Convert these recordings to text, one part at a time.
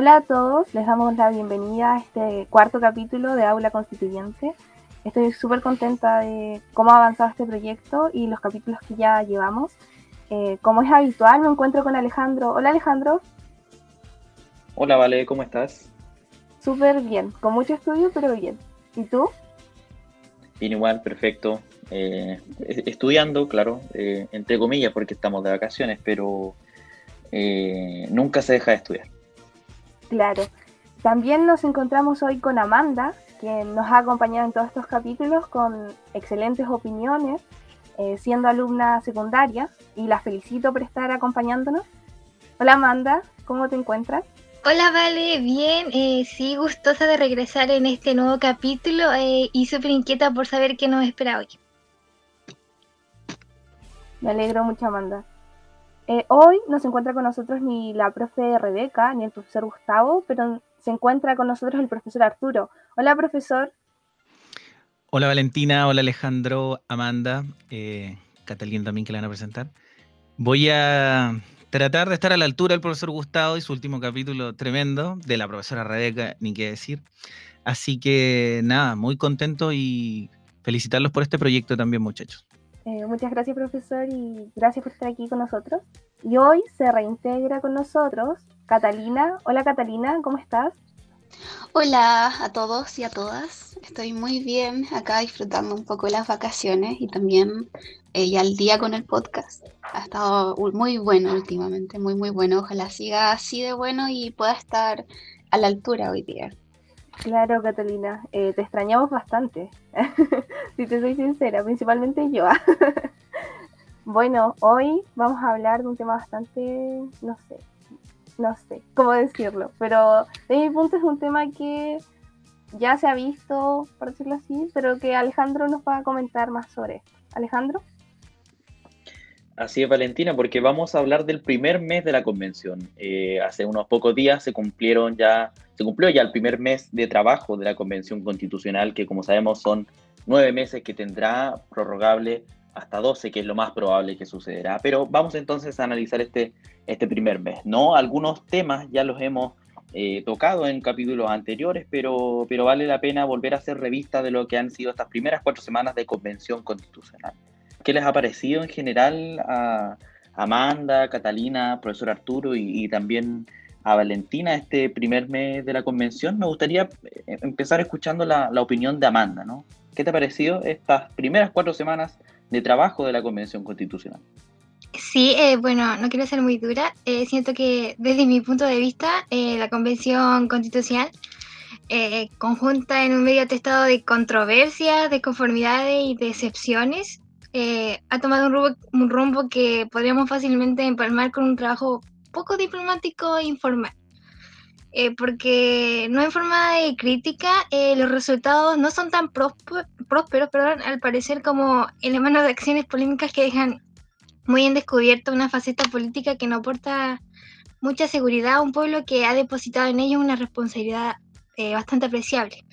Hola a todos, les damos la bienvenida a este cuarto capítulo de Aula Constituyente. Estoy súper contenta de cómo ha avanzado este proyecto y los capítulos que ya llevamos. Eh, como es habitual, me encuentro con Alejandro. Hola Alejandro. Hola Vale, ¿cómo estás? Súper bien, con mucho estudio, pero bien. ¿Y tú? Bien igual, perfecto. Eh, estudiando, claro, eh, entre comillas, porque estamos de vacaciones, pero nunca se deja de estudiar. Claro. También nos encontramos hoy con Amanda, quien nos ha acompañado en todos estos capítulos con excelentes opiniones, eh, siendo alumna secundaria, y la felicito por estar acompañándonos. Hola Amanda, ¿cómo te encuentras? Hola Vale, bien, eh, sí, gustosa de regresar en este nuevo capítulo eh, y súper inquieta por saber qué nos espera hoy. Me alegro mucho Amanda. Hoy no se encuentra con nosotros ni la profe Rebeca ni el profesor Gustavo, pero se encuentra con nosotros el profesor Arturo. Hola, profesor. Hola, Valentina. Hola, Alejandro, Amanda, eh, Catalina también que la van a presentar. Voy a tratar de estar a la altura del profesor Gustavo y su último capítulo tremendo, de la profesora Rebeca, ni qué decir. Así que nada, muy contento y felicitarlos por este proyecto también, muchachos. Eh, muchas gracias, profesor, y gracias por estar aquí con nosotros. Y hoy se reintegra con nosotros Catalina. Hola Catalina, ¿cómo estás? Hola a todos y a todas. Estoy muy bien acá disfrutando un poco las vacaciones y también eh, ya al día con el podcast. Ha estado muy bueno últimamente, muy muy bueno. Ojalá siga así de bueno y pueda estar a la altura hoy día. Claro, Catalina, eh, te extrañamos bastante, si te soy sincera, principalmente yo. bueno, hoy vamos a hablar de un tema bastante, no sé, no sé cómo decirlo, pero de mi punto es un tema que ya se ha visto, por decirlo así, pero que Alejandro nos va a comentar más sobre esto. Alejandro. Así es, Valentina, porque vamos a hablar del primer mes de la convención. Eh, hace unos pocos días se cumplieron ya, se cumplió ya el primer mes de trabajo de la convención constitucional, que como sabemos son nueve meses que tendrá prorrogable hasta 12, que es lo más probable que sucederá. Pero vamos entonces a analizar este, este primer mes, ¿no? Algunos temas ya los hemos eh, tocado en capítulos anteriores, pero, pero vale la pena volver a hacer revista de lo que han sido estas primeras cuatro semanas de convención constitucional. ¿Qué les ha parecido en general a Amanda, Catalina, profesor Arturo y, también a Valentina este primer mes de la convención? Me gustaría eh, empezar escuchando la, opinión de Amanda, ¿no? ¿Qué te ha parecido estas primeras cuatro semanas de trabajo de la Convención Constitucional. Sí, eh, bueno, no quiero ser muy dura. Eh, siento que desde mi punto de vista, la Convención Constitucional, conjunta en un medio atestado de controversias, de conformidades y decepciones, ha tomado un rumbo, un rumbo que podríamos fácilmente empalmar con un trabajo poco diplomático e informal. porque no en forma de crítica, los resultados no son tan prósperos, perdón, al parecer como elementos de acciones polémicas que dejan muy en descubierto una faceta política que no aporta mucha seguridad a un pueblo que ha depositado en ellos una responsabilidad eh, bastante apreciable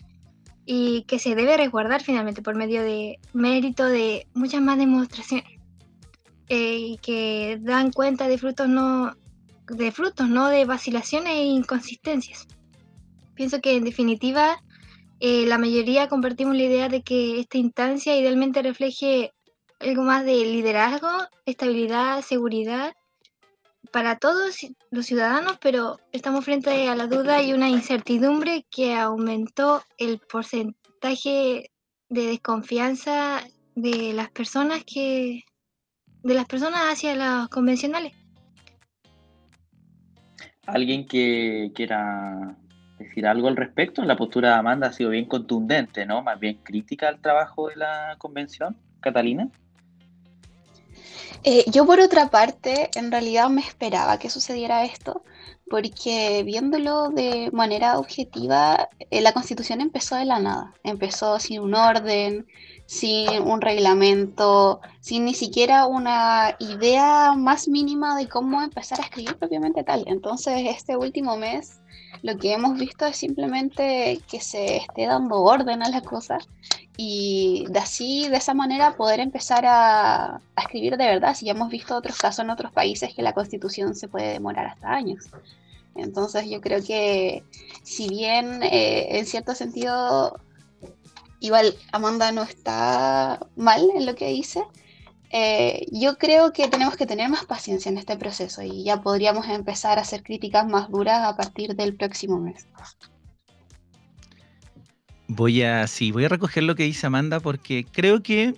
y que se debe resguardar finalmente por medio de mérito de muchas más demostraciones eh, y que dan cuenta de frutos no de frutos no de vacilaciones e inconsistencias pienso que en definitiva eh, la mayoría compartimos la idea de que esta instancia idealmente refleje algo más de liderazgo, estabilidad, seguridad para todos los ciudadanos, pero estamos frente a la duda y una incertidumbre que aumentó el porcentaje de desconfianza de las personas que de las personas hacia los convencionales. Alguien que quiera decir algo al respecto. La postura de Amanda ha sido bien contundente, ¿no? Más bien crítica al trabajo de la convención, Catalina. Eh, yo por otra parte, en realidad me esperaba que sucediera esto, porque viéndolo de manera objetiva, eh, la constitución empezó de la nada, empezó sin un orden, sin un reglamento, sin ni siquiera una idea más mínima de cómo empezar a escribir propiamente tal. Entonces, este último mes lo que hemos visto es simplemente que se esté dando orden a las cosas y de así, de esa manera, poder empezar a, escribir de verdad. Si ya hemos visto otros casos en otros países que la constitución se puede demorar hasta años. Entonces yo creo que si bien eh, en cierto sentido igual Amanda no está mal en lo que dice, eh, yo creo que tenemos que tener más paciencia en este proceso y ya podríamos empezar a hacer críticas más duras a partir del próximo mes. Voy a, sí, voy a recoger lo que dice Amanda porque creo que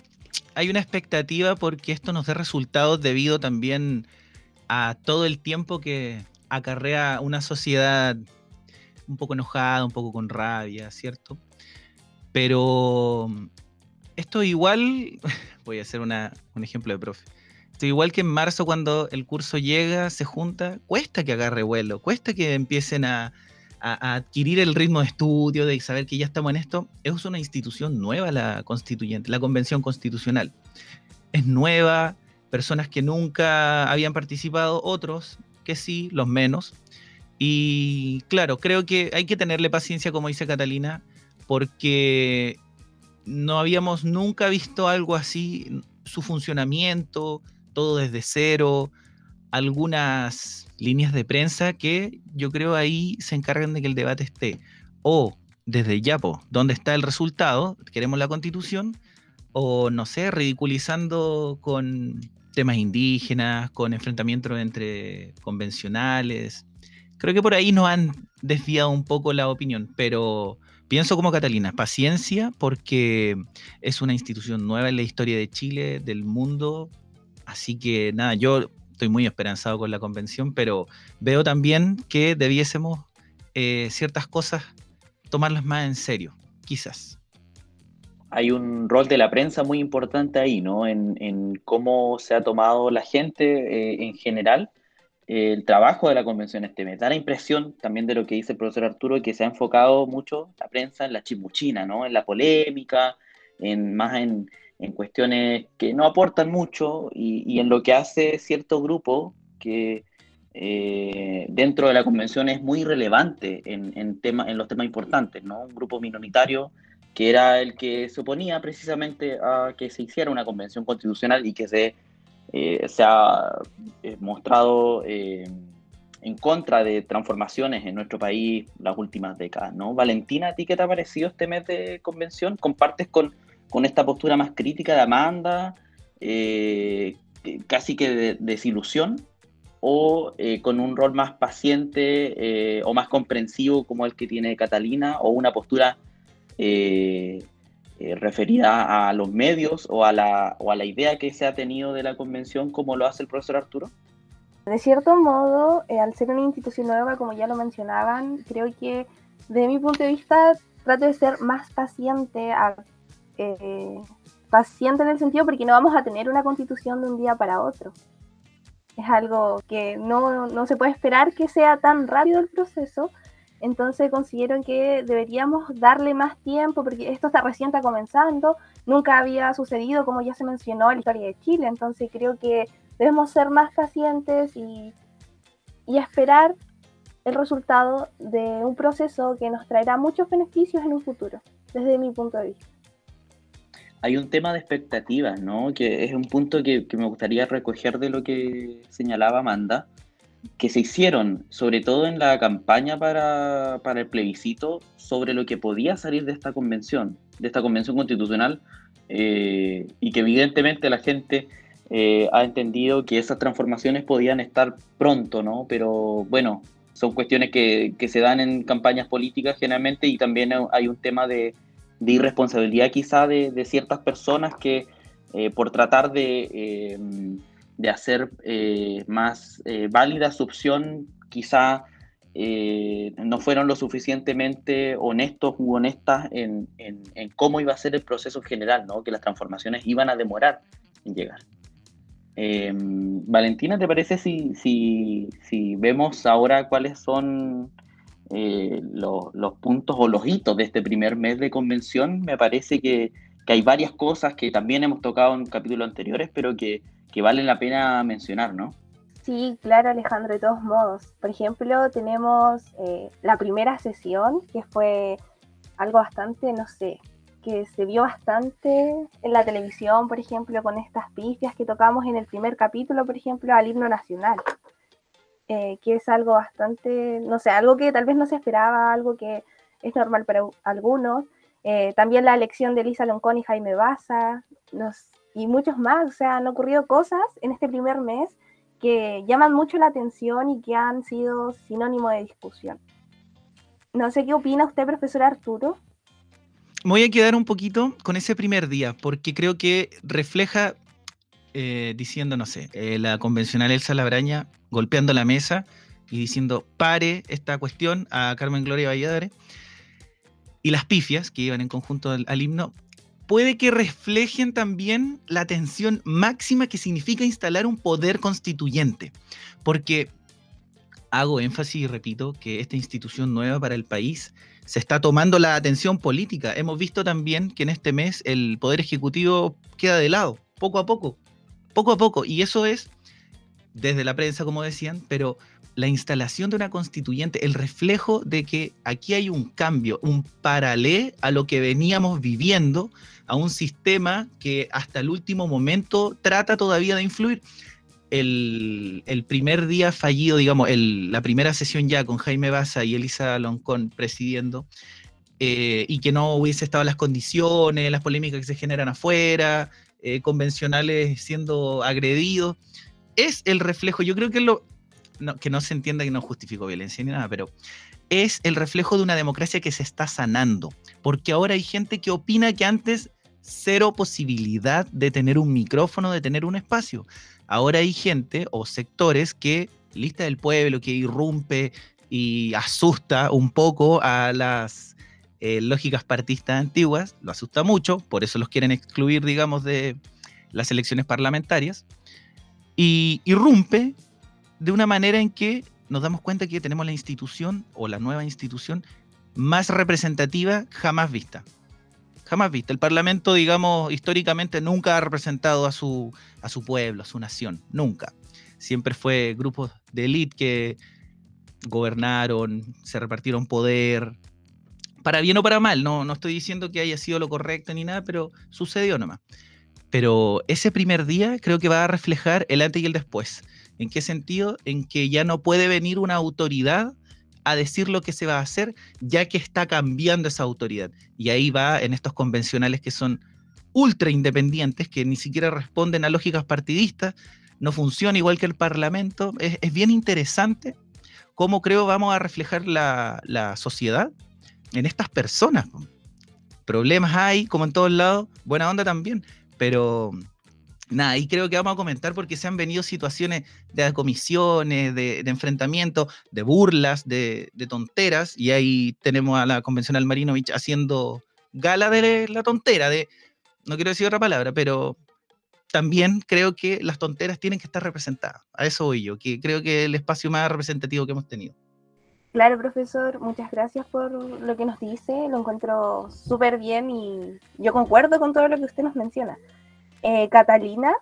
hay una expectativa porque esto nos dé resultados debido también a todo el tiempo que acarrea una sociedad un poco enojada, un poco con rabia, ¿cierto? Pero esto igual, voy a hacer un ejemplo de profe. Esto igual que en marzo cuando el curso llega, se junta, cuesta que agarre vuelo, cuesta que empiecen a, a, adquirir el ritmo de estudio, de saber que ya estamos en esto, es una institución nueva la constituyente, la convención constitucional. Es nueva, personas que nunca habían participado, otros que sí, los menos. Y claro, creo que hay que tenerle paciencia, como dice Catalina, porque no habíamos nunca visto algo así, su funcionamiento, todo desde cero, algunas líneas de prensa que yo creo ahí se encargan de que el debate esté o desde Yapo, ¿dónde está el resultado? ¿Queremos la constitución? O no sé, ridiculizando con temas indígenas, con enfrentamientos entre convencionales. Creo que por ahí nos han desviado un poco la opinión, pero pienso como Catalina, paciencia porque es una institución nueva en la historia de Chile, del mundo. Así que nada, yo estoy muy esperanzado con la convención, pero veo también que debiésemos eh, ciertas cosas tomarlas más en serio, quizás. Hay un rol de la prensa muy importante ahí, ¿no? En, cómo se ha tomado la gente eh, en general el trabajo de la convención este mes. Da la impresión también de lo que dice el profesor Arturo, que se ha enfocado mucho la prensa en la chismuchina, ¿no? En la polémica, en más en, en cuestiones que no aportan mucho y, en lo que hace cierto grupo que eh, dentro de la convención es muy relevante en, en, en los temas importantes, ¿no? Un grupo minoritario que era el que se oponía precisamente a que se hiciera una convención constitucional y que se, eh, se ha eh, mostrado en contra de transformaciones en nuestro país las últimas décadas, ¿no? Valentina, ¿a ti qué te ha parecido este mes de convención? ¿Compartes con con esta postura más crítica de Amanda, eh, casi que de, desilusión, o eh, con un rol más paciente eh, o más comprensivo como el que tiene Catalina, o una postura referida a los medios o a, la, o a la idea que se ha tenido de la convención como lo hace el profesor Arturo? De cierto modo, al ser una institución nueva, como ya lo mencionaban, creo que desde mi punto de vista trato de ser más paciente a eh, paciente en el sentido porque no vamos a tener una constitución de un día para otro. Es algo que no, no se puede esperar que sea tan rápido el proceso, entonces considero que deberíamos darle más tiempo porque esto está recién está comenzando, nunca había sucedido como ya se mencionó en la historia de Chile, entonces creo que debemos ser más pacientes y, y esperar el resultado de un proceso que nos traerá muchos beneficios en un futuro, desde mi punto de vista. Hay un tema de expectativas, ¿no? Que es un punto que, me gustaría recoger de lo que señalaba Amanda, que se hicieron, sobre todo en la campaña para, el plebiscito, sobre lo que podía salir de esta convención, de esta convención constitucional, eh, y que evidentemente la gente eh, ha entendido que esas transformaciones podían estar pronto, ¿no? Pero bueno, son cuestiones que, que se dan en campañas políticas generalmente y también hay un tema de de irresponsabilidad quizá de, ciertas personas que eh, por tratar de, de hacer eh, más válida su opción, quizá no fueron lo suficientemente honestos u honestas en, cómo iba a ser el proceso general, ¿no? que las transformaciones iban a demorar en llegar. Valentina, ¿te parece si, si, si vemos ahora cuáles son eh, los puntos o los hitos de este primer mes de convención, me parece que, hay varias cosas que también hemos tocado en capítulos anteriores, pero que, que valen la pena mencionar, ¿no? Sí, claro, Alejandro, de todos modos. Por ejemplo, tenemos eh, la primera sesión, que fue algo bastante, no sé, que se vio bastante en la televisión, por ejemplo, con estas pifias que tocamos en el primer capítulo, por ejemplo, al himno nacional. eh, que es algo bastante, no sé, algo que tal vez no se esperaba, algo que es normal para algunos. Eh, también la elección de Elisa Loncón y Jaime Baza, y muchos más. O sea, han ocurrido cosas en este primer mes que llaman mucho la atención y que han sido sinónimo de discusión. No sé qué opina usted, profesor Arturo. Me voy a quedar un poquito con ese primer día, porque creo que refleja, eh, diciendo, no sé, eh, la convencional Elsa Labraña golpeando la mesa y diciendo, pare esta cuestión a Carmen Gloria Valladares, y las pifias que iban en conjunto al himno, puede que reflejen también la tensión máxima que significa instalar un poder constituyente. Porque hago énfasis y repito que esta institución nueva para el país se está tomando la atención política. Hemos visto también que en este mes el poder ejecutivo queda de lado, poco a poco, poco a poco. Y eso es desde la prensa, como decían, pero la instalación de una constituyente, el reflejo de que aquí hay un cambio, un paralelo a lo que veníamos viviendo, a un sistema que hasta el último momento trata todavía de influir. El, primer día fallido, digamos, la primera sesión ya con Jaime Baza y Elisa Loncón presidiendo, eh, y que no hubiese estado las condiciones, las polémicas que se generan afuera, eh, convencionales siendo agredidos, es el reflejo, yo creo que lo, que no se entienda que no justifico violencia ni nada, pero es el reflejo de una democracia que se está sanando, porque ahora hay gente que opina que antes cero posibilidad de tener un micrófono, de tener un espacio. Ahora hay gente o sectores que, lista del pueblo, que irrumpe y asusta un poco a las eh, lógicas partistas antiguas, lo asusta mucho, por eso los quieren excluir, digamos, de las elecciones parlamentarias, y irrumpe de una manera en que nos damos cuenta que tenemos la institución o la nueva institución más representativa jamás vista jamás vista. El Parlamento, digamos, históricamente nunca ha representado a su, a su pueblo, a su nación, nunca. Siempre fue grupos de élite que gobernaron, se repartieron poder, para bien o para mal, no, no estoy diciendo que haya sido lo correcto ni nada, pero sucedió nomás. Pero ese primer día creo que va a reflejar el antes y el después. ¿En qué sentido? En que ya no puede venir una autoridad a decir lo que se va a hacer, ya que está cambiando esa autoridad. Y ahí va en estos convencionales que son ultra independientes, que ni siquiera responden a lógicas partidistas, no funciona igual que el Parlamento. Es, bien interesante cómo creo vamos a reflejar la, la sociedad en estas personas. Problemas hay, como en todos lados, buena onda también, pero nada, y creo que vamos a comentar porque se han venido situaciones de comisiones, de, enfrentamientos, de burlas, de, tonteras, y ahí tenemos a la convencional Marinovich haciendo gala de la tontera, de, no quiero decir otra palabra, pero también creo que las tonteras tienen que estar representadas. A eso voy yo, que creo que el espacio más representativo que hemos tenido. Claro, profesor, muchas gracias por lo que nos dice, lo encuentro súper bien y yo concuerdo con todo lo que usted nos menciona. Eh, Catalina.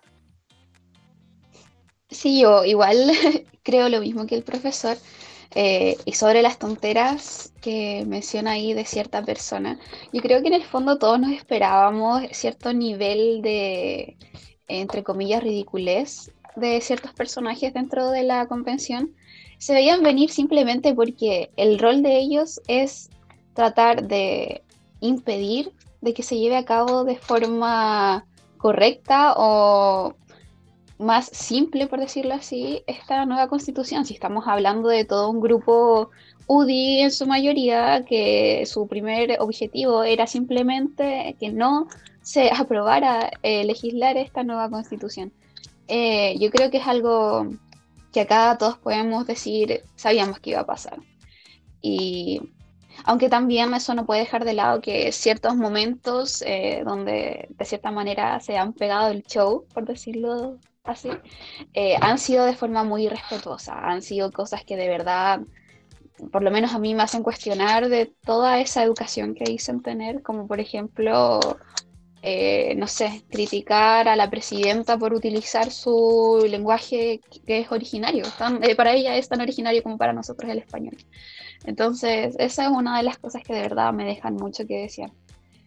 Sí, yo igual creo lo mismo que el profesor. Eh, y sobre las tonteras que menciona ahí de cierta persona, yo creo que en el fondo todos nos esperábamos cierto nivel de, entre comillas, ridiculez de ciertos personajes dentro de la convención. Se veían venir simplemente porque el rol de ellos es tratar de impedir de que se lleve a cabo de forma correcta o más simple, por decirlo así, esta nueva constitución. Si estamos hablando de todo un grupo UDI en su mayoría, que su primer objetivo era simplemente que no se aprobara eh, legislar esta nueva constitución. Eh, yo creo que es algo que acá todos podemos decir, sabíamos que iba a pasar. Y aunque también eso no puede dejar de lado que ciertos momentos eh, donde de cierta manera se han pegado el show, por decirlo así, eh, han sido de forma muy respetuosa, han sido cosas que de verdad, por lo menos a mí me hacen cuestionar de toda esa educación que dicen tener, como por ejemplo, eh, no sé, criticar a la presidenta por utilizar su lenguaje que es originario, para ella es tan originario como para nosotros el español. Entonces, esa es una de las cosas que de verdad me dejan mucho que decir.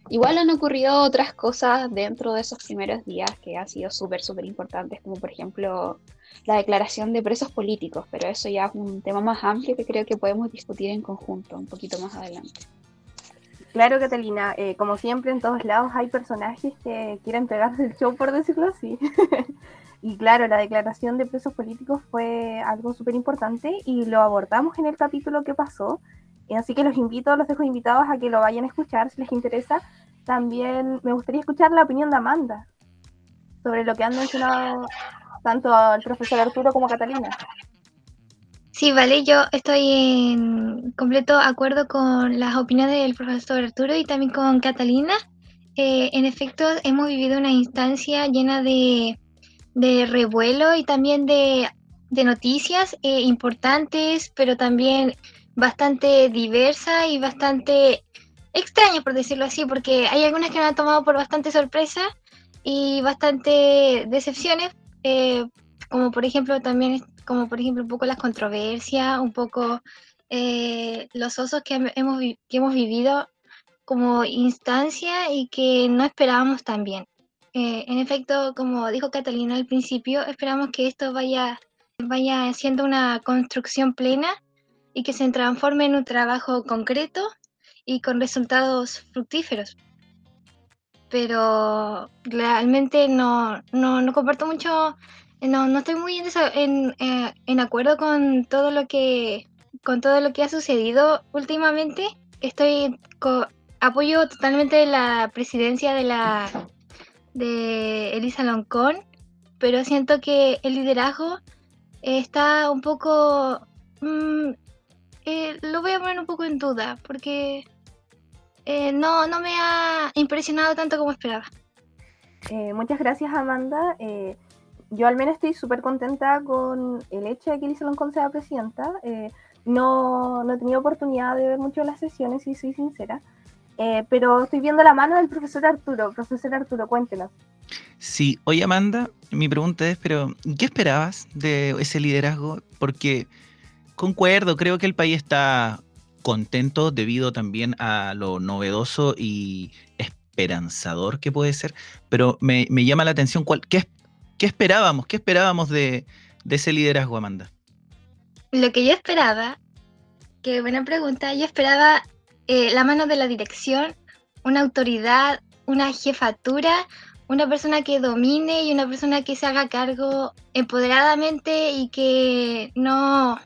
Igual han ocurrido otras cosas dentro de esos primeros días que han sido súper, súper importantes, como por ejemplo la declaración de presos políticos, pero eso ya es un tema más amplio que creo que podemos discutir en conjunto un poquito más adelante. Claro, Catalina, eh, como siempre en todos lados hay personajes que quieren pegarse el show, por decirlo así. y claro, la declaración de presos políticos fue algo súper importante y lo abordamos en el capítulo que pasó. Y así que los invito, los dejo invitados a que lo vayan a escuchar si les interesa. También me gustaría escuchar la opinión de Amanda sobre lo que han mencionado tanto el profesor Arturo como Catalina. Sí, vale, yo estoy en completo acuerdo con las opiniones del profesor Arturo y también con Catalina. Eh, en efecto, hemos vivido una instancia llena de, revuelo y también de, noticias eh, importantes, pero también bastante diversa y bastante extraña, por decirlo así, porque hay algunas que me han tomado por bastante sorpresa y bastante decepciones, eh, como por ejemplo también como por ejemplo un poco las controversias, un poco eh, los osos que hemos, que hemos vivido como instancia y que no esperábamos también. Eh, en efecto, como dijo Catalina al principio, esperamos que esto vaya, vaya siendo una construcción plena y que se transforme en un trabajo concreto y con resultados fructíferos. Pero realmente no, no, no comparto mucho no, no estoy muy en, eh, en, acuerdo con todo lo que con todo lo que ha sucedido últimamente. Estoy apoyo totalmente la presidencia de la de Elisa Loncón, pero siento que el liderazgo está un poco mm, eh, lo voy a poner un poco en duda porque eh, no, no me ha impresionado tanto como esperaba. muchas gracias Amanda yo al menos estoy súper contenta con el hecho de que Elisa Loncón sea presidenta. Eh, no, no he tenido oportunidad de ver mucho las sesiones, si soy sincera, eh, pero estoy viendo la mano del profesor Arturo. Profesor Arturo, cuéntenos. Sí, oye Amanda, mi pregunta es, pero ¿qué esperabas de ese liderazgo? Porque concuerdo, creo que el país está contento debido también a lo novedoso y esperanzador que puede ser, pero me, me llama la atención cuál, qué, ¿Qué esperábamos? ¿Qué esperábamos de, ese liderazgo, Amanda? Lo que yo esperaba, qué buena pregunta, yo esperaba eh, la mano de la dirección, una autoridad, una jefatura, una persona que domine y una persona que se haga cargo empoderadamente y que no,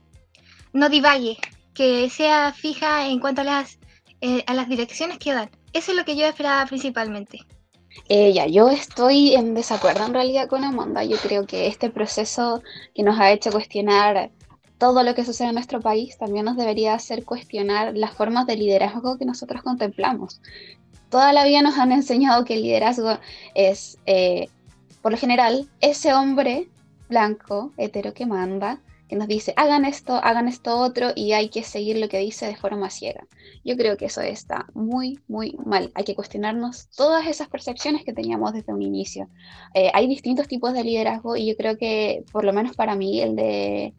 no divague, que sea fija en cuanto a las, eh, a las direcciones que dan. Eso es lo que yo esperaba principalmente. Eh, ya, yo estoy en desacuerdo en realidad con Amanda. Yo creo que este proceso que nos ha hecho cuestionar todo lo que sucede en nuestro país también nos debería hacer cuestionar las formas de liderazgo que nosotros contemplamos. Toda la vida nos han enseñado que el liderazgo es, eh, por lo general, ese hombre blanco, hetero que manda, que nos dice, hagan esto, hagan esto otro, y hay que seguir lo que dice de forma ciega. Yo creo que eso está muy, muy mal. Hay que cuestionarnos todas esas percepciones que teníamos desde un inicio. Eh, hay distintos tipos de liderazgo y yo creo que, por lo menos para mí, el de,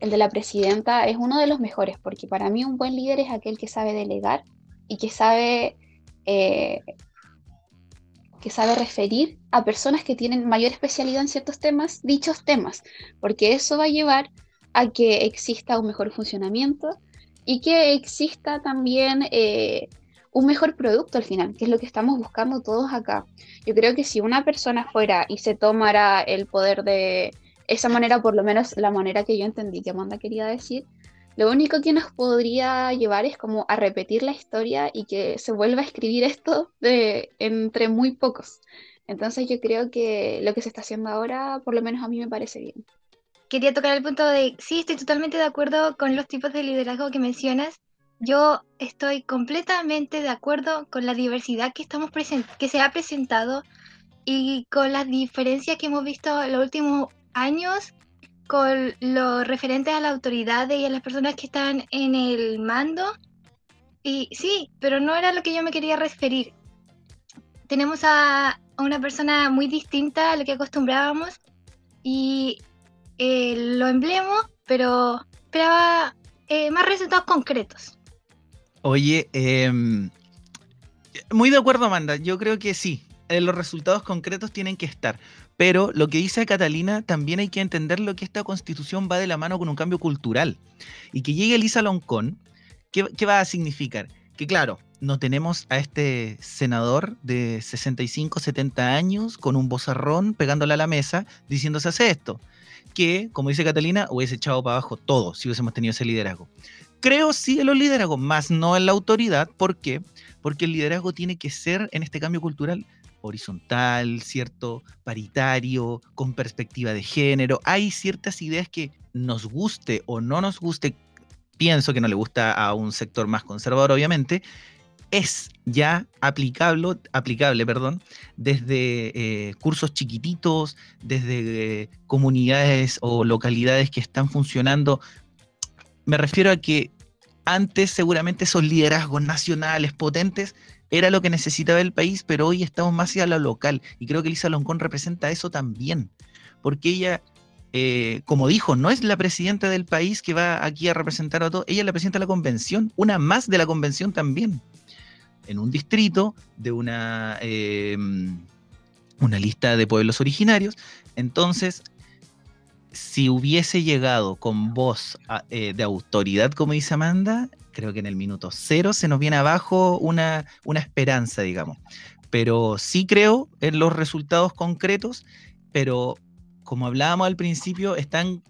el de la presidenta es uno de los mejores, porque para mí un buen líder es aquel que sabe delegar y que sabe... Eh, que sabe referir a personas que tienen mayor especialidad en ciertos temas, dichos temas, porque eso va a llevar a que exista un mejor funcionamiento y que exista también eh, un mejor producto al final, que es lo que estamos buscando todos acá. Yo creo que si una persona fuera y se tomara el poder de esa manera, por lo menos la manera que yo entendí que Amanda quería decir, lo único que nos podría llevar es como a repetir la historia y que se vuelva a escribir esto de, entre muy pocos. Entonces yo creo que lo que se está haciendo ahora, por lo menos a mí me parece bien quería tocar el punto de, sí, estoy totalmente de acuerdo con los tipos de liderazgo que mencionas. Yo estoy completamente de acuerdo con la diversidad que, estamos que se ha presentado y con las diferencias que hemos visto en los últimos años con lo referente a la autoridad y a las personas que están en el mando. Y sí, pero no era lo que yo me quería referir. Tenemos a una persona muy distinta a lo que acostumbrábamos y eh, lo emblemo, pero esperaba eh, más resultados concretos. Oye, em, Muy de acuerdo, Amanda. Yo creo que sí. Eh, los resultados concretos tienen que estar. Pero lo que dice Catalina, también hay que entender lo que esta constitución va de la mano con un cambio cultural. Y que llegue Elisa Loncón, ¿qué, ¿qué, va a significar? Que claro, no tenemos a este senador de 65, 70 años con un bozarrón pegándole a la mesa diciendo se hace esto. Que, como dice Catalina, hubiese echado para abajo todo si hubiésemos tenido ese liderazgo. Creo sí en los liderazgos, más no en la autoridad. ¿Por qué? Porque el liderazgo tiene que ser en este cambio cultural horizontal, cierto, paritario, con perspectiva de género. Hay ciertas ideas que nos guste o no nos guste, pienso que no le gusta a un sector más conservador, obviamente, es ya aplicable, aplicable perdón, desde eh, cursos chiquititos, desde eh, comunidades o localidades que están funcionando. Me refiero a que antes seguramente esos liderazgos nacionales potentes era lo que necesitaba el país, pero hoy estamos más hacia lo local. Y creo que Lisa Loncón representa eso también, porque ella, eh, como dijo, no es la presidenta del país que va aquí a representar a todo, ella es la presidenta de la convención, una más de la convención también, en un distrito de una, eh, una lista de pueblos originarios. Entonces, si hubiese llegado con voz eh, de autoridad, como dice Amanda, creo que en el minuto cero se nos viene abajo una, una esperanza, digamos. Pero sí creo en los resultados concretos, pero como hablábamos al principio, están,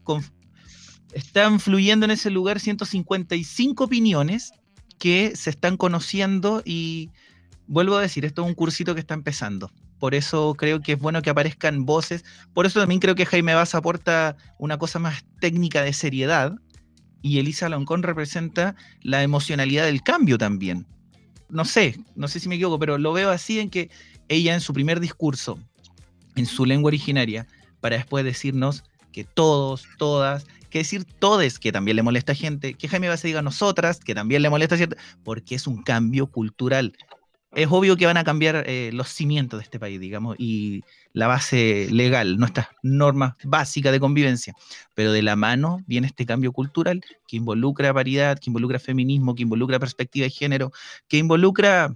están fluyendo en ese lugar 155 opiniones que se están conociendo y vuelvo a decir, esto es un cursito que está empezando. Por eso creo que es bueno que aparezcan voces. Por eso también creo que Jaime Bass aporta una cosa más técnica de seriedad, y Elisa Loncón representa la emocionalidad del cambio también. No sé, no sé si me equivoco, pero lo veo así en que ella en su primer discurso, en su lengua originaria, para después decirnos que todos, todas, decir todes, que también le molesta a gente, que Jaime va a diga nosotras, que también le molesta a gente, porque es un cambio cultural es obvio que van a cambiar eh, los cimientos de este país, digamos, y la base legal, nuestras normas básicas de convivencia. Pero de la mano viene este cambio cultural que involucra paridad, que involucra feminismo, que involucra perspectiva de género, que involucra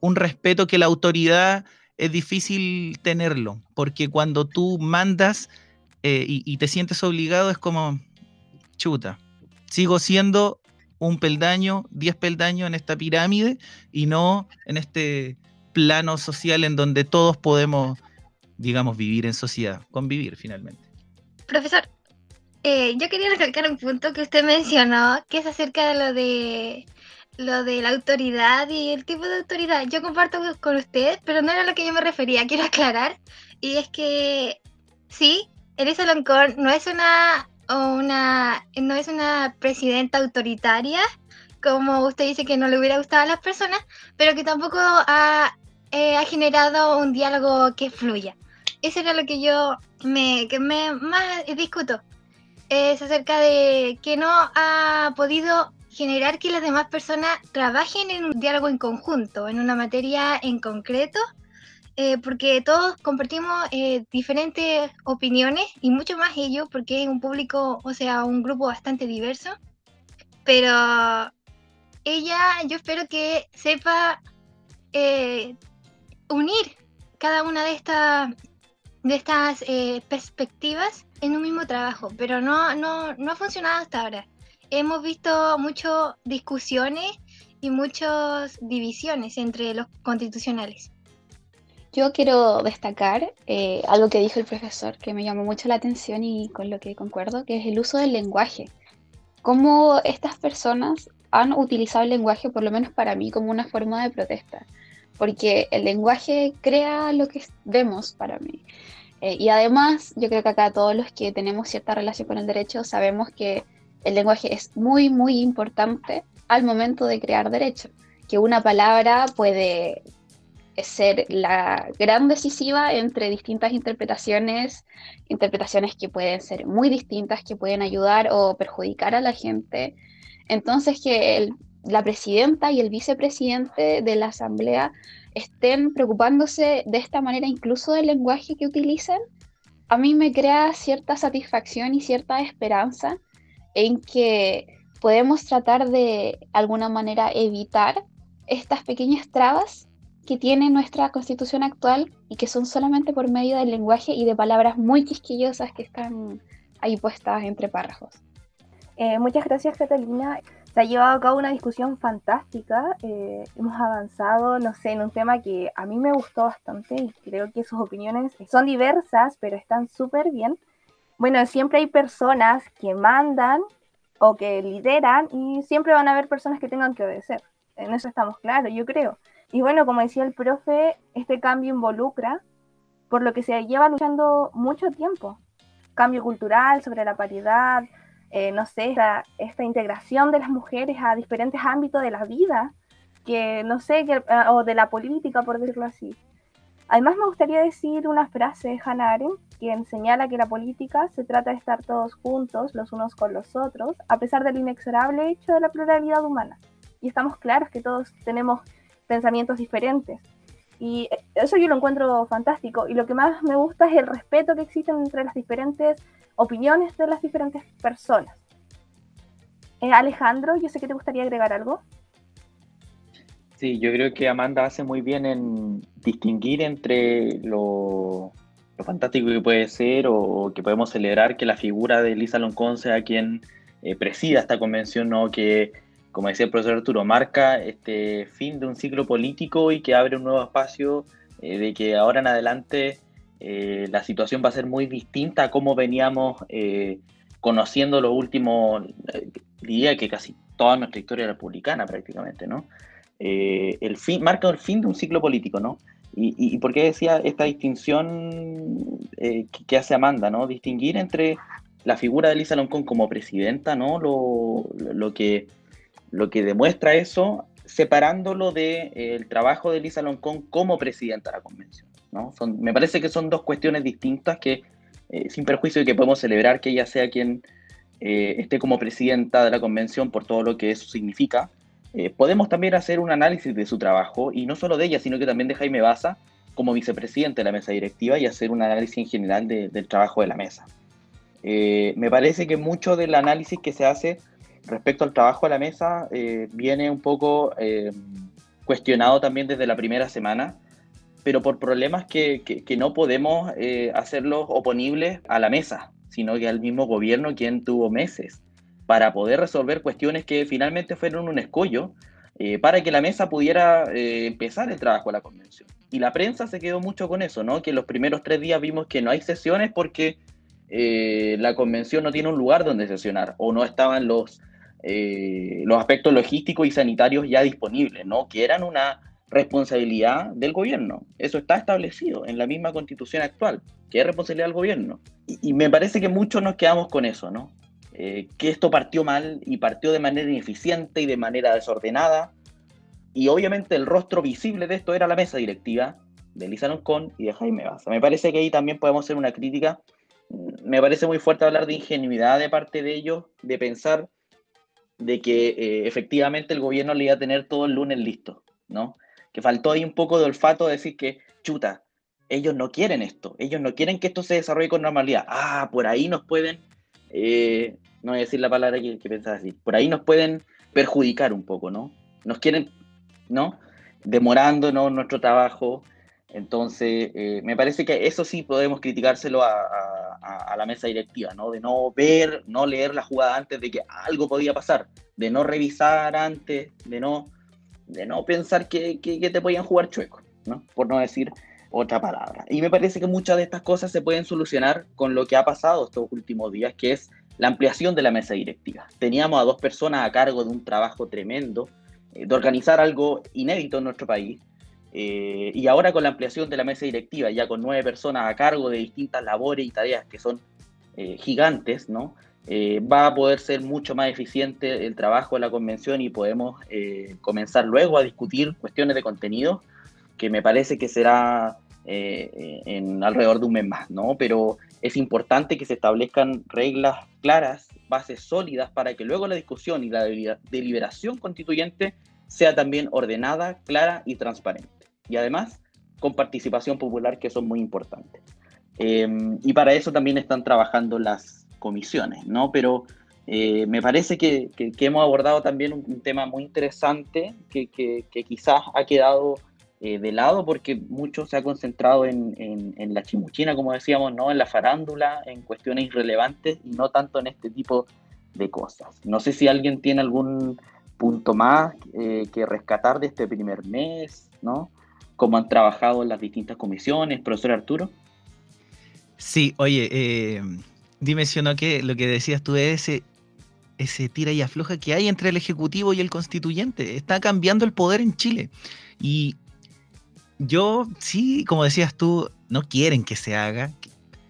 un respeto que la autoridad es difícil tenerlo, porque cuando tú mandas eh, y, te sientes obligado es como, chuta, sigo siendo un peldaño, diez peldaños en esta pirámide y no en este plano social en donde todos podemos, digamos, vivir en sociedad, convivir finalmente. Profesor, eh, yo quería recalcar un punto que usted mencionó, que es acerca de lo de lo de la autoridad y el tipo de autoridad. Yo comparto con usted, pero no era lo que yo me refería, quiero aclarar. Y es que sí, Elisa Loncón no es una una, no es una presidenta autoritaria, como usted dice que no le hubiera gustado a las personas, pero que tampoco ha, eh, ha generado un diálogo que fluya. Eso era lo que yo me, que me más discuto. Es acerca de que no ha podido generar que las demás personas trabajen en un diálogo en conjunto, en una materia en concreto, eh, porque todos compartimos eh, diferentes opiniones y mucho más ellos, porque es un público, o sea, un grupo bastante diverso. Pero ella, yo espero que sepa eh, unir cada una de, estas de estas perspectivas en un mismo trabajo, pero no, no, no ha funcionado hasta ahora. Hemos visto muchas discusiones y muchas divisiones entre los constitucionales. Yo quiero destacar eh, algo que dijo el profesor que me llamó mucho la atención y con lo que concuerdo, que es el uso del lenguaje. Cómo estas personas han utilizado el lenguaje, por lo menos para mí, como una forma de protesta. Porque el lenguaje crea lo que vemos para mí. Eh, y además, yo creo que acá todos los que tenemos cierta relación con el derecho sabemos que el lenguaje es muy, muy importante al momento de crear derecho. Que una palabra puede ser la gran decisiva entre distintas interpretaciones, interpretaciones que pueden ser muy distintas, que pueden ayudar o perjudicar a la gente. Entonces, que la presidenta y el vicepresidente de la Asamblea estén preocupándose de esta manera incluso del lenguaje que utilizan, a mí me crea cierta satisfacción y cierta esperanza en que podemos tratar de alguna manera evitar estas pequeñas trabas que tiene nuestra constitución actual y que son solamente por medio del lenguaje y de palabras muy quisquillosas que están ahí puestas entre párrafos. Eh, muchas gracias Catalina. Se ha llevado a cabo una discusión fantástica. Eh, hemos avanzado, no sé, en un tema que a mí me gustó bastante y creo que sus opiniones son diversas, pero están súper bien. Bueno, siempre hay personas que mandan o que lideran y siempre van a haber personas que tengan que obedecer. En eso estamos claros, yo creo. Y bueno, como decía el profe, este cambio involucra, por lo que se lleva luchando mucho tiempo. Cambio cultural sobre la paridad, eh, no sé, esta, esta, integración de las mujeres a diferentes ámbitos de la vida, que no sé, que, eh, o de la política, por decirlo así. Además, me gustaría decir una frase de Hannah Arendt, quien señala que la política se trata de estar todos juntos, los unos con los otros, a pesar del inexorable hecho de la pluralidad humana. Y estamos claros que todos tenemos pensamientos diferentes. Y eso yo lo encuentro fantástico. Y lo que más me gusta es el respeto que existe entre las diferentes opiniones de las diferentes personas. Eh, Alejandro, yo sé que te gustaría agregar algo. Sí, yo creo que Amanda hace muy bien en distinguir entre lo, fantástico que puede ser o, que podemos celebrar que la figura de Lisa Loncón sea quien eh, presida esta convención, ¿no? que como decía el profesor Arturo, marca este fin de un ciclo político y que abre un nuevo espacio eh, de que ahora en adelante eh, la situación va a ser muy distinta a cómo veníamos eh, conociendo los últimos, diría que casi toda nuestra historia republicana prácticamente, ¿no? el fin, marca el fin de un ciclo político, ¿no? Y, y, por qué decía esta distinción que, hace Amanda, ¿no? Distinguir entre la figura de Lisa Loncón como presidenta, ¿no? Lo, lo que lo que demuestra eso separándolo del de, eh, trabajo de Lisa Loncón como presidenta de la convención. ¿no? Son, me parece que son dos cuestiones distintas que, eh, sin perjuicio de que podemos celebrar que ella sea quien eh, esté como presidenta de la convención por todo lo que eso significa, podemos también hacer un análisis de su trabajo, y no solo de ella, sino que también de Jaime Baza como vicepresidente de la mesa directiva y hacer un análisis en general del trabajo de la mesa. me parece que mucho del análisis que se hace respecto al trabajo a la mesa, eh, viene un poco eh, cuestionado también desde la primera semana, pero por problemas que, que, no podemos eh, hacerlos oponibles a la mesa, sino que al mismo gobierno quien tuvo meses para poder resolver cuestiones que finalmente fueron un escollo para que la mesa pudiera empezar el trabajo de la convención. Y la prensa se quedó mucho con eso, ¿no? Que los primeros tres días vimos que no hay sesiones porque la convención no tiene un lugar donde sesionar o no estaban los eh, los aspectos logísticos y sanitarios ya disponibles, ¿no? Que eran una responsabilidad del gobierno. Eso está establecido en la misma constitución actual, que es responsabilidad del gobierno. Y, me parece que muchos nos quedamos con eso, ¿no? Eh, que esto partió mal y partió de manera ineficiente y de manera desordenada. Y obviamente el rostro visible de esto era la mesa directiva de Lisa Loncón y de Jaime Baza. Me parece que ahí también podemos hacer una crítica. Me parece muy fuerte hablar de ingenuidad de parte de ellos, de pensar de que eh, efectivamente el gobierno le iba a tener todo el lunes listo, ¿no? Que faltó ahí un poco de olfato de decir que, chuta, ellos no quieren esto, ellos no quieren que esto se desarrolle con normalidad. Ah, por ahí nos pueden, eh, no voy a decir la palabra que, pensaba decir, por ahí nos pueden perjudicar un poco, ¿no? Nos quieren, ¿no? Demorando nuestro trabajo, entonces, eh, me parece que eso sí podemos criticárselo a, la mesa directiva, ¿no? De no ver, no leer la jugada antes de que algo podía pasar, de no revisar antes, de no, de no pensar que, te podían jugar chueco, ¿no? Por no decir otra palabra. Y me parece que muchas de estas cosas se pueden solucionar con lo que ha pasado estos últimos días, que es la ampliación de la mesa directiva. Teníamos a dos personas a cargo de un trabajo tremendo, eh, de organizar algo inédito en nuestro país, eh, y ahora con la ampliación de la mesa directiva, ya con nueve personas a cargo de distintas labores y tareas que son eh, gigantes, ¿no? Eh, va a poder ser mucho más eficiente el trabajo de la convención y podemos comenzar luego a discutir cuestiones de contenido, que me parece que será en alrededor de un mes más, ¿no? Pero es importante que se establezcan reglas claras, bases sólidas, para que luego la discusión y la deliberación constituyente sea también ordenada, clara y transparente y además con participación popular que son muy importantes. Em, y para eso también están trabajando las comisiones, ¿no? Pero eh, me parece que, que, hemos abordado también un, tema muy interesante que, que, quizás ha quedado eh, de lado porque mucho se ha concentrado en, en, la chimuchina, como decíamos, ¿no? en la farándula, en cuestiones irrelevantes y no tanto en este tipo de cosas. No sé si alguien tiene algún punto más eh, que rescatar de este primer mes, ¿no? Cómo han trabajado las distintas comisiones, profesor Arturo. Sí, oye, eh, dimensionó que lo que decías tú es ese, ese tira y afloja que hay entre el Ejecutivo y el Constituyente. Está cambiando el poder en Chile. Y yo, sí, como decías tú, no quieren que se haga,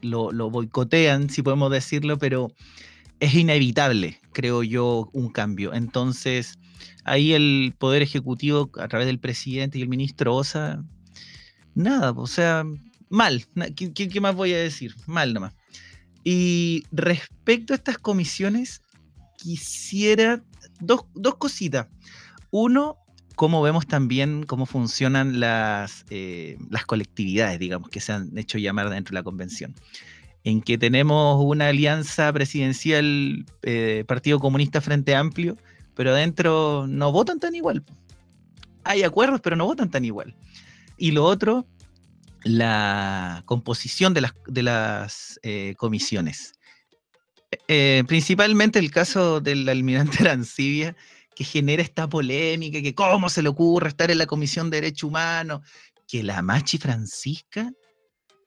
lo, lo boicotean, si podemos decirlo, pero es inevitable, creo yo, un cambio. Entonces, ahí el Poder Ejecutivo, a través del presidente y el ministro Osa, nada, o sea, mal. ¿Qué, más voy a decir? Mal nomás. Y respecto a estas comisiones, quisiera dos, dos cositas. Uno, cómo vemos también cómo funcionan las, eh, las colectividades, digamos, que se han hecho llamar dentro de la convención. En que tenemos una alianza presidencial eh, Partido Comunista Frente Amplio, pero adentro no votan tan igual. Hay acuerdos, pero no votan tan igual. Y lo otro, la composición de las, de las eh, comisiones. principalmente el caso del almirante Arancibia, que genera esta polémica, que cómo se le ocurre estar en la Comisión de Derechos Humanos, que la Machi Francisca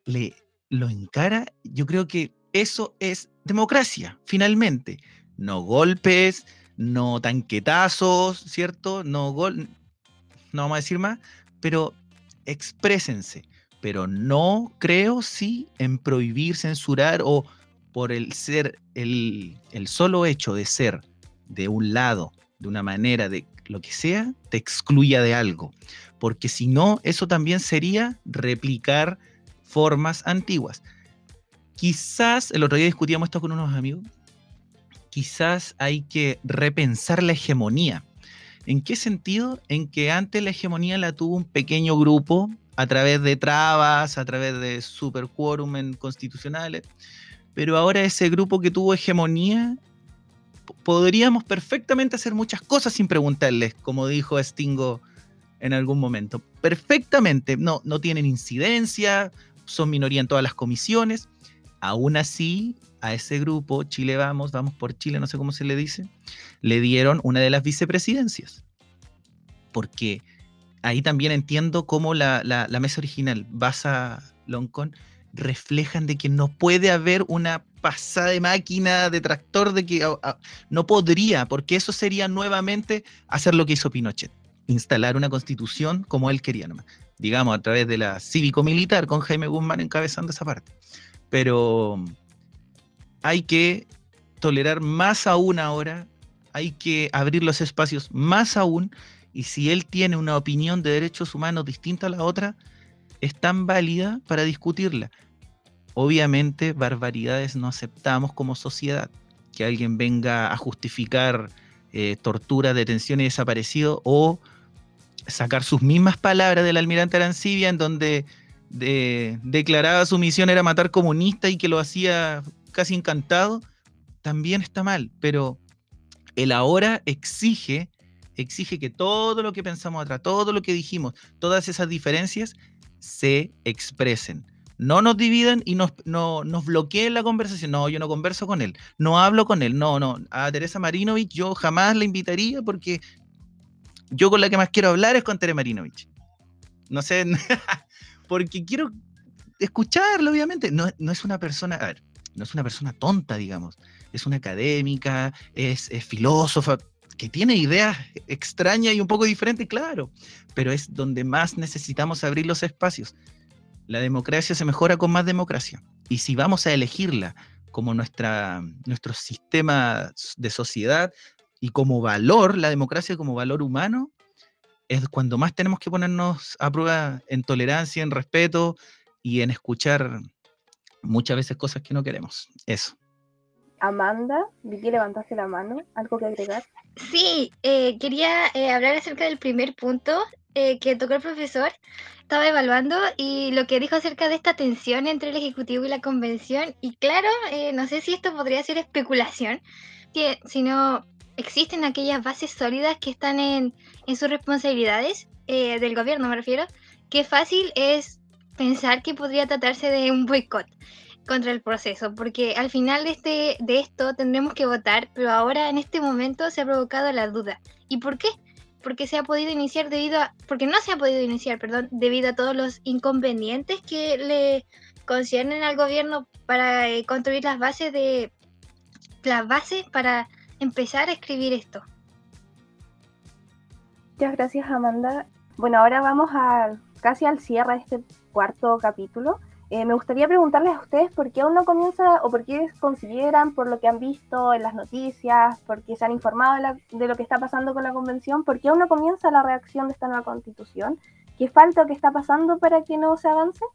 le lo encara, yo creo que eso es democracia, finalmente. No golpes, no tanquetazos, ¿cierto? No gol, no vamos a decir más, pero exprésense. Pero no creo sí en prohibir, censurar o por el ser, el, el solo hecho de ser de un lado de una manera, de lo que sea, te excluya de algo. Porque si no, eso también sería replicar formas antiguas. Quizás, el otro día discutíamos esto con unos amigos, quizás hay que repensar la hegemonía. ¿En qué sentido? En que antes la hegemonía la tuvo un pequeño grupo a través de trabas, a través de super quórum constitucionales, pero ahora ese grupo que tuvo hegemonía podríamos perfectamente hacer muchas cosas sin preguntarles, como dijo Stingo en algún momento. Perfectamente, no, no tienen incidencia, son minoría en todas las comisiones. Aún así, a ese grupo, Chile Vamos, Vamos por Chile, no sé cómo se le dice, le dieron una de las vicepresidencias. Porque ahí también entiendo cómo la, mesa original, Basa Loncón, reflejan de que no puede haber una pasada de máquina, de tractor, de que no podría, porque eso sería nuevamente hacer lo que hizo Pinochet, instalar una constitución como él quería nomás, digamos, a través de la cívico-militar, con Jaime Guzmán encabezando esa parte. Pero hay que tolerar más aún ahora, hay que abrir los espacios más aún, y si él tiene una opinión de derechos humanos distinta a la otra, es tan válida para discutirla. Obviamente, barbaridades no aceptamos como sociedad. Que alguien venga a justificar eh, tortura, detención y desaparecido o sacar sus mismas palabras del almirante Arancibia en donde declaraba su misión era matar comunistas y que lo hacía casi encantado, también está mal, pero el ahora exige exige que todo lo que pensamos atrás, todo lo que dijimos, todas esas diferencias se expresen. No nos dividan y nos, no, nos bloqueen la conversación. No, yo no converso con él. No hablo con él. No, no. A Teresa Marinovich yo jamás la invitaría porque yo con la que más quiero hablar es con Teresa Marinovich. No sé, porque quiero escucharlo, obviamente. No, no es una persona, a ver, no es una persona tonta, digamos. Es una académica, es, es filósofa, que tiene ideas extrañas y un poco diferentes, claro, pero es donde más necesitamos abrir los espacios. La democracia se mejora con más democracia. Y si vamos a elegirla como nuestra, nuestro sistema de sociedad y como valor, la democracia como valor humano, es cuando más tenemos que ponernos a prueba en tolerancia, en respeto y en escuchar muchas veces cosas que no queremos. Eso. Amanda, vi que levantaste la mano. ¿Algo que agregar? Sí, eh, quería eh, hablar acerca del primer punto eh, que tocó el profesor. Estaba evaluando y lo que dijo acerca de esta tensión entre el Ejecutivo y la Convención. Y claro, no sé si esto podría ser especulación, que, sino existen aquellas bases sólidas que están en, en sus responsabilidades, del gobierno me refiero, qué fácil es pensar que podría tratarse de un boicot contra el proceso, porque al final de, este, de esto tendremos que votar, pero ahora en este momento se ha provocado la duda. ¿Y por qué? Porque se ha podido iniciar debido a, porque no se ha podido iniciar, perdón, debido a todos los inconvenientes que le conciernen al gobierno para eh, construir las bases de las bases para empezar a escribir esto. Muchas gracias Amanda. Bueno, ahora vamos a casi al cierre de este cuarto capítulo. Eh, me gustaría preguntarles a ustedes por qué aún no comienza o por qué consideran, por lo que han visto en las noticias, por qué se han informado de, lo que está pasando con la convención, por qué aún no comienza la reacción de esta nueva constitución. ¿Qué falta o qué está pasando para que no se avance?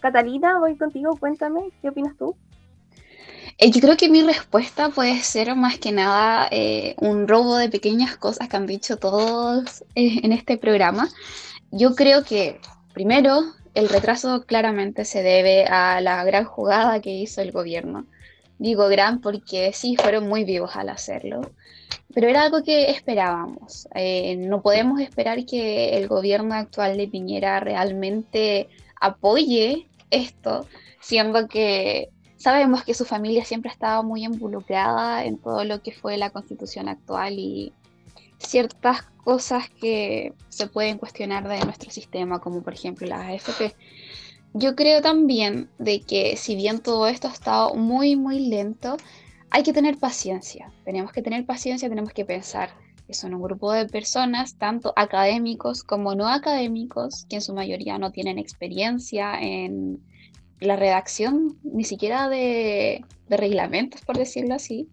Catalina, voy contigo, cuéntame, ¿qué opinas tú? Eh, yo creo que mi respuesta puede ser más que nada eh, un robo de pequeñas cosas que han dicho todos en este programa. Yo creo que, primero, el retraso claramente se debe a la gran jugada que hizo el gobierno. Digo gran porque sí, fueron muy vivos al hacerlo, pero era algo que esperábamos. Eh, no podemos esperar que el gobierno actual de Piñera realmente apoye esto, siendo que sabemos que su familia siempre ha estado muy involucrada en todo lo que fue la constitución actual y ciertas cosas que se pueden cuestionar de nuestro sistema, como por ejemplo las AFP. Yo creo también de que si bien todo esto ha estado muy, muy lento, hay que tener paciencia. Tenemos que tener paciencia, tenemos que pensar que son un grupo de personas, tanto académicos como no académicos, que en su mayoría no tienen experiencia en la redacción, ni siquiera de, reglamentos, por decirlo así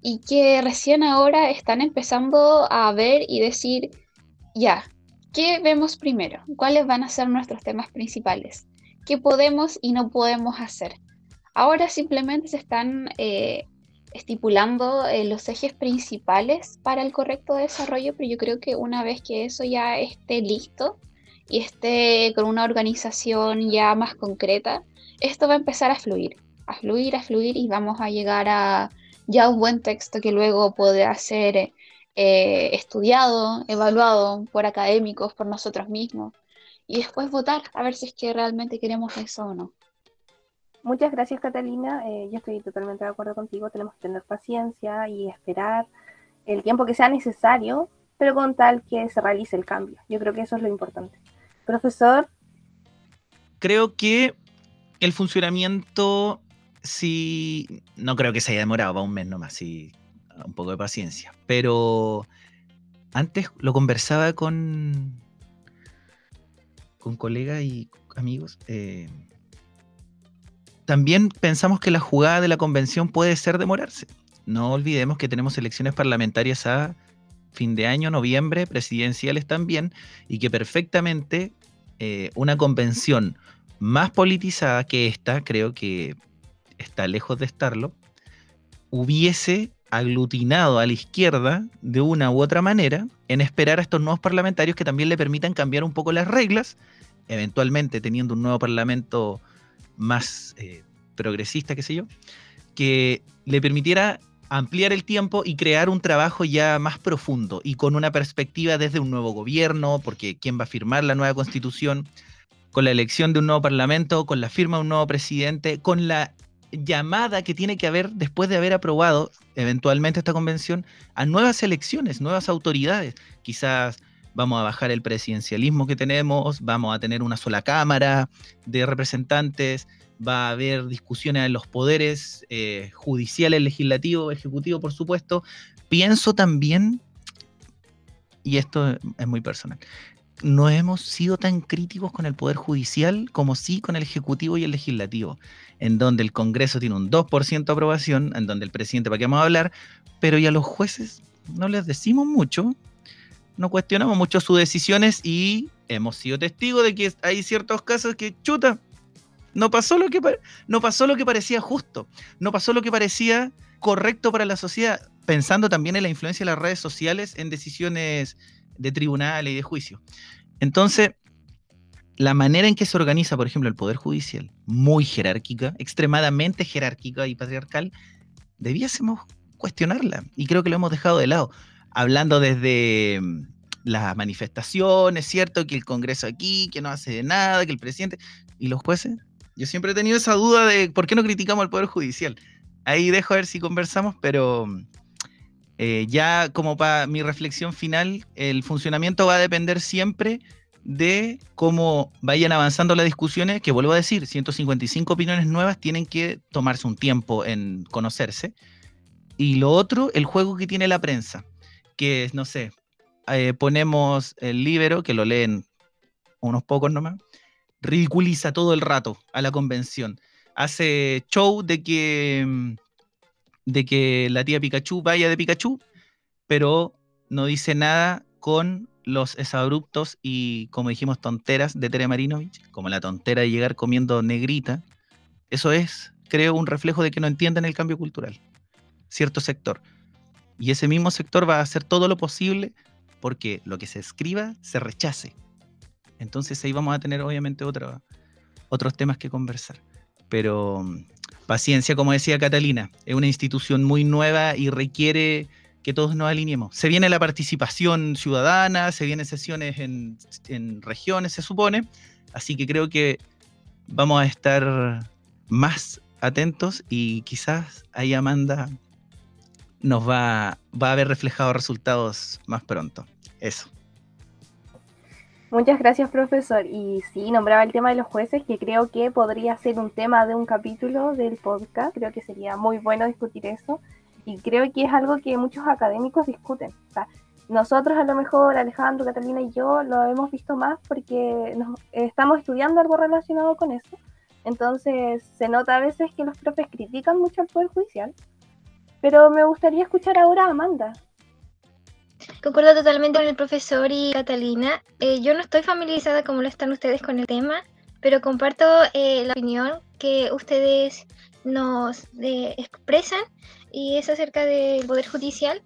y que recién ahora están empezando a ver y decir, ya, ¿qué vemos primero? ¿Cuáles van a ser nuestros temas principales? ¿Qué podemos y no podemos hacer? Ahora simplemente se están eh, estipulando eh, los ejes principales para el correcto desarrollo, pero yo creo que una vez que eso ya esté listo y esté con una organización ya más concreta, esto va a empezar a fluir, a fluir, a fluir y vamos a llegar a ya un buen texto que luego podrá ser eh, estudiado, evaluado por académicos, por nosotros mismos, y después votar a ver si es que realmente queremos eso o no. Muchas gracias Catalina, eh, yo estoy totalmente de acuerdo contigo, tenemos que tener paciencia y esperar el tiempo que sea necesario, pero con tal que se realice el cambio. Yo creo que eso es lo importante. Profesor. Creo que el funcionamiento sí, no creo que se haya demorado, va un mes nomás, sí, un poco de paciencia. Pero antes lo conversaba con, con colegas y amigos. Eh, también pensamos que la jugada de la convención puede ser demorarse. No olvidemos que tenemos elecciones parlamentarias a fin de año, noviembre, presidenciales también, y que perfectamente eh, una convención más politizada que esta, creo que está lejos de estarlo, hubiese aglutinado a la izquierda de una u otra manera en esperar a estos nuevos parlamentarios que también le permitan cambiar un poco las reglas, eventualmente teniendo un nuevo parlamento más eh, progresista, qué sé yo, que le permitiera ampliar el tiempo y crear un trabajo ya más profundo y con una perspectiva desde un nuevo gobierno, porque quién va a firmar la nueva constitución, con la elección de un nuevo parlamento, con la firma de un nuevo presidente, con la llamada que tiene que haber después de haber aprobado eventualmente esta convención a nuevas elecciones, nuevas autoridades. Quizás vamos a bajar el presidencialismo que tenemos, vamos a tener una sola cámara de representantes, va a haber discusiones en los poderes eh, judiciales, legislativo, ejecutivo, por supuesto. Pienso también, y esto es muy personal, no hemos sido tan críticos con el Poder Judicial como sí con el Ejecutivo y el Legislativo, en donde el Congreso tiene un 2% de aprobación, en donde el presidente, ¿para qué vamos a hablar? Pero ya los jueces no les decimos mucho, no cuestionamos mucho sus decisiones y hemos sido testigos de que hay ciertos casos que, chuta, no pasó lo que, no pasó lo que parecía justo, no pasó lo que parecía correcto para la sociedad, pensando también en la influencia de las redes sociales en decisiones de tribunales y de juicio. Entonces, la manera en que se organiza, por ejemplo, el Poder Judicial, muy jerárquica, extremadamente jerárquica y patriarcal, debiésemos cuestionarla. Y creo que lo hemos dejado de lado. Hablando desde, las manifestaciones, ¿cierto? Que el Congreso aquí, que no hace nada, que el presidente. ¿Y los jueces? Yo siempre he tenido esa duda de por qué no criticamos al Poder Judicial. Ahí dejo a ver si conversamos, pero eh, ya como para mi reflexión final, el funcionamiento va a depender siempre de cómo vayan avanzando las discusiones, que vuelvo a decir, 155 opiniones nuevas tienen que tomarse un tiempo en conocerse. Y lo otro, el juego que tiene la prensa, que no sé, eh, ponemos el libro, que lo leen unos pocos nomás, ridiculiza todo el rato a la convención. Hace show de que, mm, de que la tía Pikachu vaya de Pikachu, pero no dice nada con los exabruptos y, como dijimos, tonteras de Tere Marinovich, como la tontera de llegar comiendo negrita. Eso es, creo, un reflejo de que no entienden el cambio cultural. Cierto sector. Y ese mismo sector va a hacer todo lo posible porque lo que se escriba se rechace. Entonces ahí vamos a tener obviamente otros temas que conversar. Pero mm, paciencia, como decía Catalina, es una institución muy nueva y requiere que todos nos alineemos. Se viene la participación ciudadana, se vienen sesiones en, en regiones, se supone, así que creo que vamos a estar más atentos y quizás ahí Amanda nos va, va a haber reflejado resultados más pronto. Eso. Muchas gracias, profesor. Y sí, nombraba el tema de los jueces, que creo que podría ser un tema de un capítulo del podcast. Creo que sería muy bueno discutir eso. Y creo que es algo que muchos académicos discuten. nosotros a lo mejor, Alejandro, Catalina y yo, lo hemos visto más porque estamos estudiando algo relacionado con eso. Entonces, se nota a veces que los profes critican mucho al Poder Judicial. Pero me gustaría escuchar ahora a Amanda. Concuerdo totalmente con el profesor y Catalina. Eh, yo no estoy familiarizada como lo están ustedes con el tema, pero comparto eh, la opinión que ustedes nos eh, expresan y es acerca del Poder Judicial.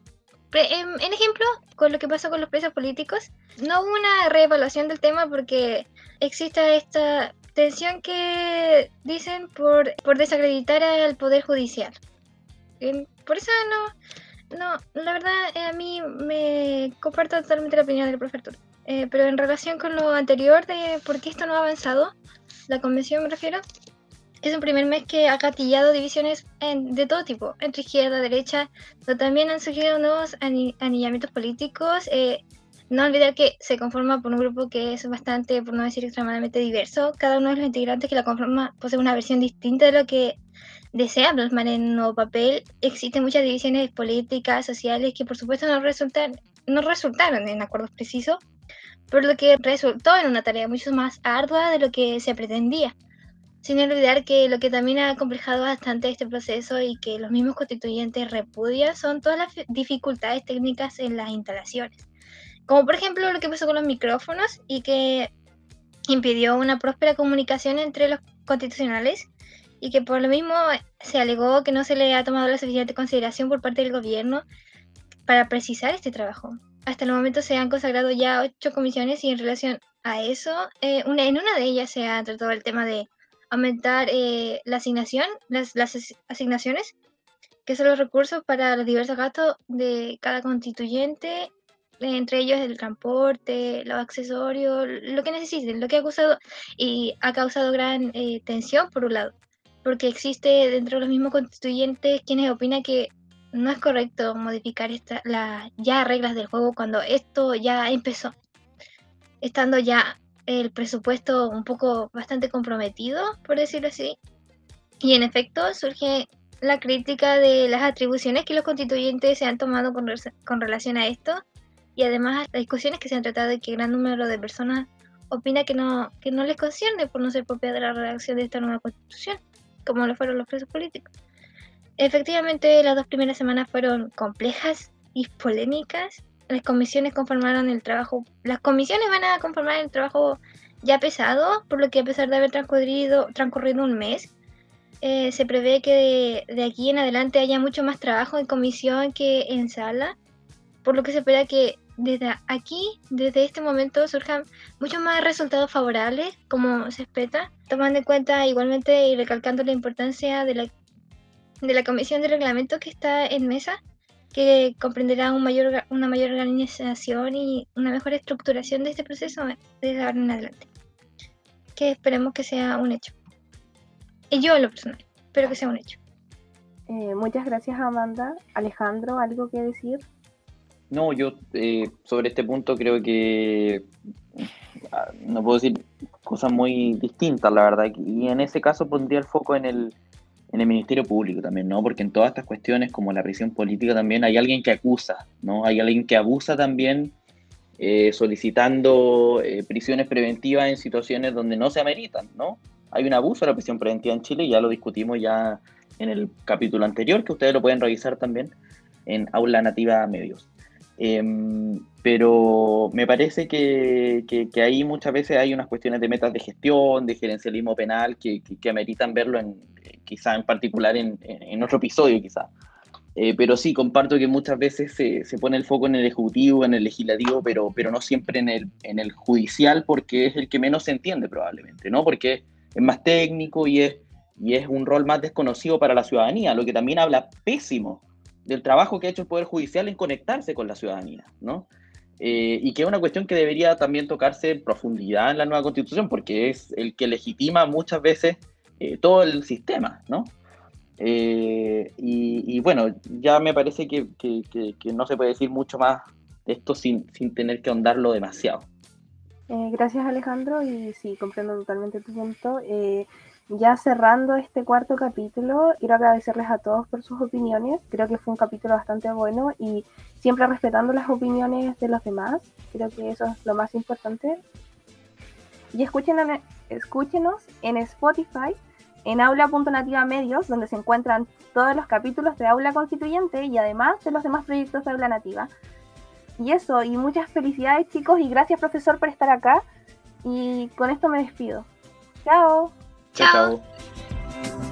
En, ejemplo, con lo que pasó con los presos políticos, no hubo una reevaluación del tema porque existe esta tensión que dicen por, por desacreditar al Poder Judicial. Por eso no, no, la verdad, eh, a mí me comparto totalmente la opinión del profesor. Eh, pero en relación con lo anterior de por qué esto no ha avanzado, la convención me refiero, es un primer mes que ha gatillado divisiones de todo tipo, entre izquierda, derecha, pero también han surgido nuevos anillamientos políticos. Eh, no olvidar que se conforma por un grupo que es bastante, por no decir extremadamente diverso. Cada uno de los integrantes que la conforma posee una versión distinta de lo que desea plasmar en un nuevo papel. Existen muchas divisiones políticas, sociales, que por supuesto no, resultan, no resultaron en acuerdos precisos, por lo que resultó en una tarea mucho más ardua de lo que se pretendía. Sin olvidar que lo que también ha complejado bastante este proceso y que los mismos constituyentes repudian son todas las dificultades técnicas en las instalaciones. Como por ejemplo lo que pasó con los micrófonos y que impidió una próspera comunicación entre los constitucionales y que por lo mismo se alegó que no se le ha tomado la suficiente consideración por parte del gobierno para precisar este trabajo. Hasta el momento se han consagrado ya ocho comisiones y en relación a eso, eh, una, en una de ellas se ha tratado el tema de aumentar eh, la asignación, las, las asignaciones, que son los recursos para los diversos gastos de cada constituyente, entre ellos el transporte, los accesorios, lo que necesiten, lo que ha causado y ha causado gran eh, tensión por un lado porque existe dentro de los mismos constituyentes quienes opinan que no es correcto modificar esta, las ya reglas del juego cuando esto ya empezó, estando ya el presupuesto un poco bastante comprometido, por decirlo así. Y en efecto surge la crítica de las atribuciones que los constituyentes se han tomado con, con relación a esto y además las discusiones que se han tratado de que gran número de personas opina que no, que no les concierne por no ser propia de la redacción de esta nueva constitución como lo fueron los presos políticos. Efectivamente, las dos primeras semanas fueron complejas y polémicas. Las comisiones conformaron el trabajo, las comisiones van a conformar el trabajo ya pesado, por lo que a pesar de haber transcurrido, un mes, eh, se prevé que de, aquí en adelante haya mucho más trabajo en comisión que en sala, por lo que se espera que desde aquí, desde este momento, surjan muchos más resultados favorables, como se espera, tomando en cuenta igualmente y recalcando la importancia de la, de la comisión de reglamento que está en mesa, que comprenderá un mayor, una mayor organización y una mejor estructuración de este proceso desde ahora en adelante. Que esperemos que sea un hecho. Y yo en lo personal, espero que sea un hecho. Eh, muchas gracias Amanda. Alejandro, ¿algo que decir? No, yo eh, sobre este punto creo que ah, no puedo decir cosas muy distintas, la verdad. Y en ese caso pondría el foco en el, en el Ministerio Público también, ¿no? Porque en todas estas cuestiones, como la prisión política también, hay alguien que acusa, ¿no? Hay alguien que abusa también eh, solicitando eh, prisiones preventivas en situaciones donde no se ameritan, ¿no? Hay un abuso de la prisión preventiva en Chile, ya lo discutimos ya en el capítulo anterior, que ustedes lo pueden revisar también en Aula Nativa Medios. Em, pero me parece que, que, ahí muchas veces hay unas cuestiones de metas de gestión, de gerencialismo penal, que, que ameritan verlo en, quizá en particular en, en otro episodio, quizá. Eh, pero sí, comparto que muchas veces se, se, pone el foco en el ejecutivo, en el legislativo, pero, pero no siempre en el, en el judicial, porque es el que menos se entiende probablemente, ¿no? Porque es más técnico y es, y es un rol más desconocido para la ciudadanía, lo que también habla pésimo del trabajo que ha hecho el Poder Judicial en conectarse con la ciudadanía, ¿no? Eh, y que es una cuestión que debería también tocarse en profundidad en la nueva constitución, porque es el que legitima muchas veces eh, todo el sistema, ¿no? Eh, y, bueno, ya me parece que, que, que, no se puede decir mucho más de esto sin, sin tener que ahondarlo demasiado. gracias Alejandro, y sí, comprendo totalmente tu punto. Ya cerrando este cuarto capítulo, quiero agradecerles a todos por sus opiniones. Creo que fue un capítulo bastante bueno y siempre respetando las opiniones de los demás. Creo que eso es lo más importante. Y escúchenos, escúchenos en Spotify, en Aula.nativa Medios, donde se encuentran todos los capítulos de Aula Constituyente y además de los demás proyectos de Aula Nativa. Y eso, y muchas felicidades chicos y gracias profesor por estar acá. Y con esto me despido. Chao. tchau. tchau.